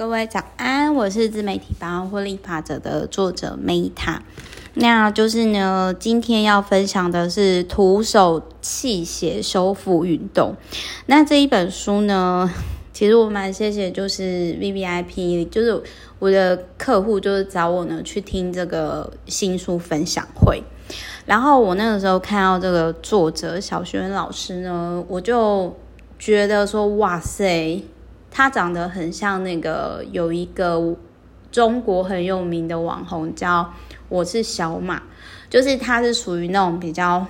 各位早安，我是自媒体百万获利法则的作者 Meta。那就是呢，今天要分享的是徒手气血修复运动。那这一本书呢，其实我蛮谢谢，就是 VVIP，就是我的客户，就是找我呢去听这个新书分享会。然后我那个时候看到这个作者小学老师呢，我就觉得说，哇塞！他长得很像那个有一个中国很有名的网红叫我是小马，就是他是属于那种比较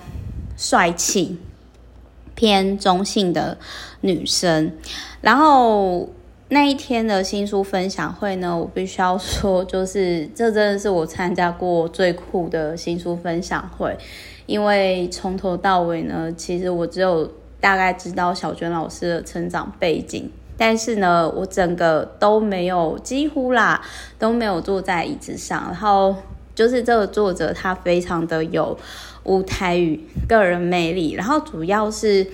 帅气、偏中性的女生。然后那一天的新书分享会呢，我必须要说，就是这真的是我参加过最酷的新书分享会，因为从头到尾呢，其实我只有大概知道小娟老师的成长背景。但是呢，我整个都没有，几乎啦都没有坐在椅子上。然后就是这个作者，他非常的有舞台与个人魅力。然后主要是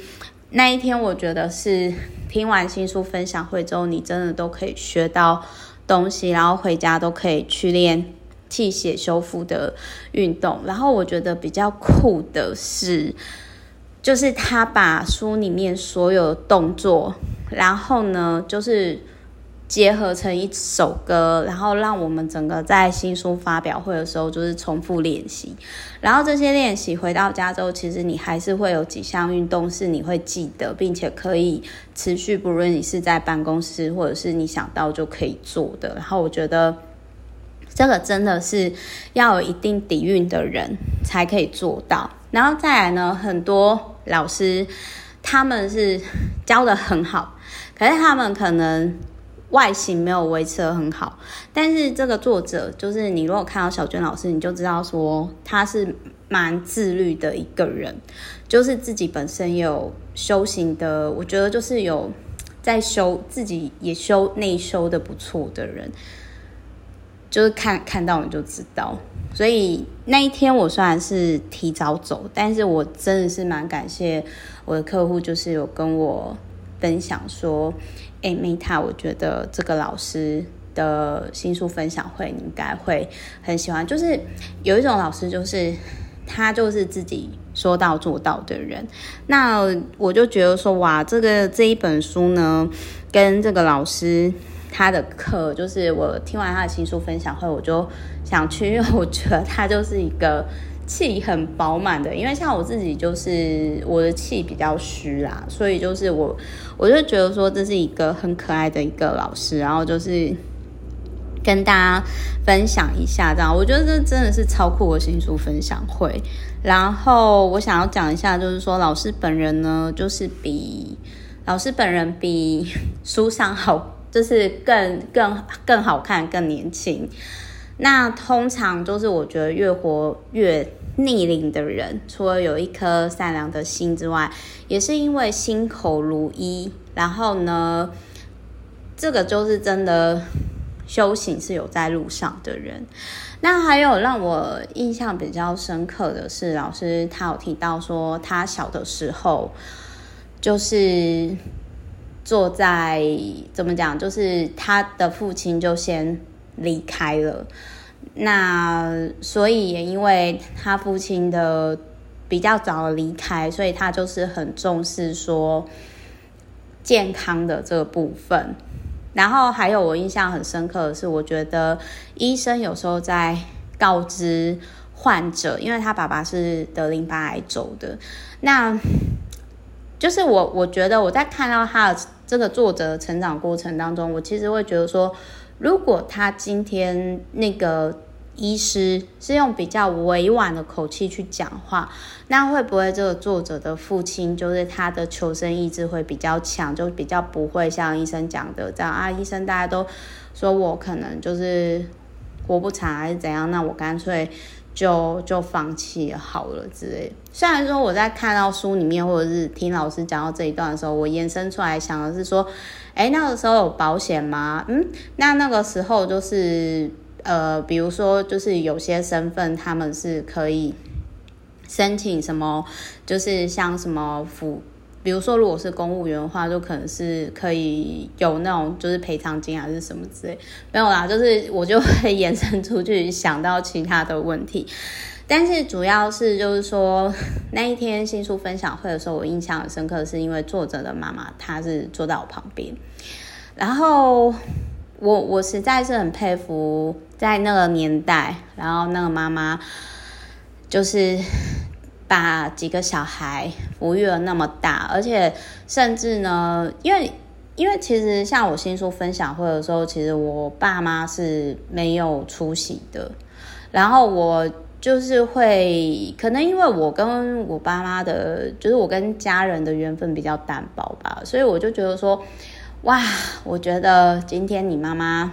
那一天，我觉得是听完新书分享会之后，你真的都可以学到东西，然后回家都可以去练气血修复的运动。然后我觉得比较酷的是，就是他把书里面所有的动作。然后呢，就是结合成一首歌，然后让我们整个在新书发表会的时候，就是重复练习。然后这些练习回到家之后，其实你还是会有几项运动是你会记得，并且可以持续，不论你是在办公室或者是你想到就可以做的。然后我觉得这个真的是要有一定底蕴的人才可以做到。然后再来呢，很多老师他们是教的很好。可是他们可能外形没有维持的很好，但是这个作者就是你，如果看到小娟老师，你就知道说他是蛮自律的一个人，就是自己本身有修行的，我觉得就是有在修自己也修内修的不错的人，就是看看到你就知道。所以那一天我虽然是提早走，但是我真的是蛮感谢我的客户，就是有跟我。分享说，哎，Meta，我觉得这个老师的新书分享会你应该会很喜欢。就是有一种老师，就是他就是自己说到做到的人。那我就觉得说，哇，这个这一本书呢，跟这个老师他的课，就是我听完他的新书分享会，我就想去，因为我觉得他就是一个。气很饱满的，因为像我自己就是我的气比较虚啦，所以就是我我就觉得说这是一个很可爱的一个老师，然后就是跟大家分享一下这样，我觉得这真的是超酷的新书分享会。然后我想要讲一下，就是说老师本人呢，就是比老师本人比 书上好，就是更更更好看，更年轻。那通常就是我觉得越活越逆龄的人，除了有一颗善良的心之外，也是因为心口如一。然后呢，这个就是真的修行是有在路上的人。那还有让我印象比较深刻的是，老师他有提到说，他小的时候就是坐在怎么讲，就是他的父亲就先。离开了，那所以也因为他父亲的比较早离开，所以他就是很重视说健康的这个部分。然后还有我印象很深刻的是，我觉得医生有时候在告知患者，因为他爸爸是得淋巴癌走的，那 就是我我觉得我在看到他的这个作者的成长过程当中，我其实会觉得说。如果他今天那个医师是用比较委婉的口气去讲话，那会不会这个作者的父亲就是他的求生意志会比较强，就比较不会像医生讲的这样啊？医生大家都说我可能就是活不长还是怎样，那我干脆就就放弃好了之类。虽然说我在看到书里面或者是听老师讲到这一段的时候，我延伸出来想的是说。哎，那个时候有保险吗？嗯，那那个时候就是呃，比如说就是有些身份他们是可以申请什么，就是像什么辅比如说如果是公务员的话，就可能是可以有那种就是赔偿金还是什么之类，没有啦，就是我就会延伸出去想到其他的问题。但是主要是就是说那一天新书分享会的时候，我印象很深刻，是因为作者的妈妈她是坐在我旁边，然后我我实在是很佩服在那个年代，然后那个妈妈就是把几个小孩抚育了那么大，而且甚至呢，因为因为其实像我新书分享会的时候，其实我爸妈是没有出席的，然后我。就是会，可能因为我跟我爸妈的，就是我跟家人的缘分比较单薄吧，所以我就觉得说，哇，我觉得今天你妈妈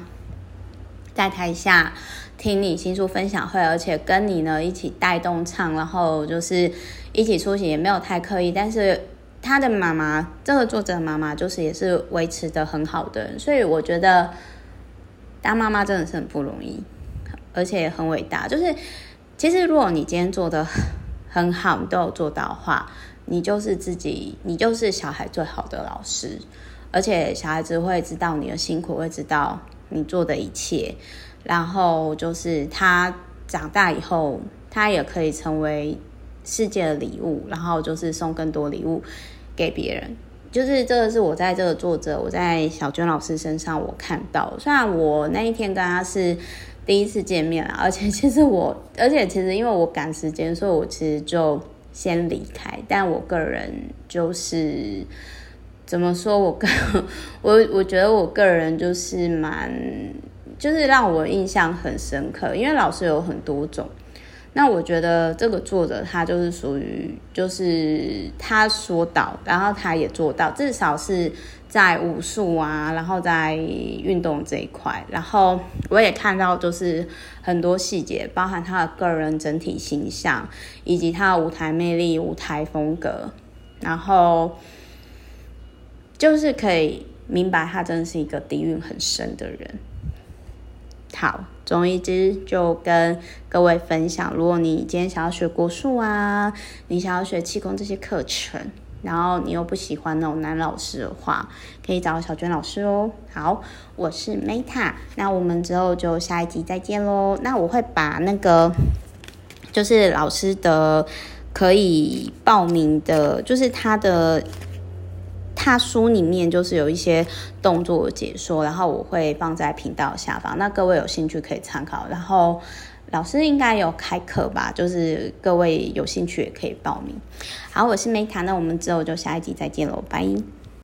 在台下听你新书分享会，而且跟你呢一起带动唱，然后就是一起出席，也没有太刻意，但是他的妈妈，这个作者的妈妈，就是也是维持得很好的，所以我觉得当妈妈真的是很不容易，而且很伟大，就是。其实，如果你今天做得很好，你都有做到的话，你就是自己，你就是小孩最好的老师，而且小孩子会知道你的辛苦，会知道你做的一切，然后就是他长大以后，他也可以成为世界的礼物，然后就是送更多礼物给别人。就是这个是我在这个作者，我在小娟老师身上我看到，虽然我那一天跟他是。第一次见面，而且其实我，而且其实因为我赶时间，所以我其实就先离开。但我个人就是怎么说，我个 我我觉得我个人就是蛮，就是让我印象很深刻，因为老师有很多种。那我觉得这个作者他就是属于，就是他说到，然后他也做到，至少是在武术啊，然后在运动这一块，然后我也看到就是很多细节，包含他的个人整体形象，以及他的舞台魅力、舞台风格，然后就是可以明白他真的是一个底蕴很深的人。好。总而之，就跟各位分享，如果你今天想要学国术啊，你想要学气功这些课程，然后你又不喜欢那种男老师的话，可以找小娟老师哦。好，我是 Meta，那我们之后就下一集再见喽。那我会把那个就是老师的可以报名的，就是他的。他书里面就是有一些动作解说，然后我会放在频道下方，那各位有兴趣可以参考。然后老师应该有开课吧，就是各位有兴趣也可以报名。好，我是梅卡那我们之后就下一集再见喽，拜。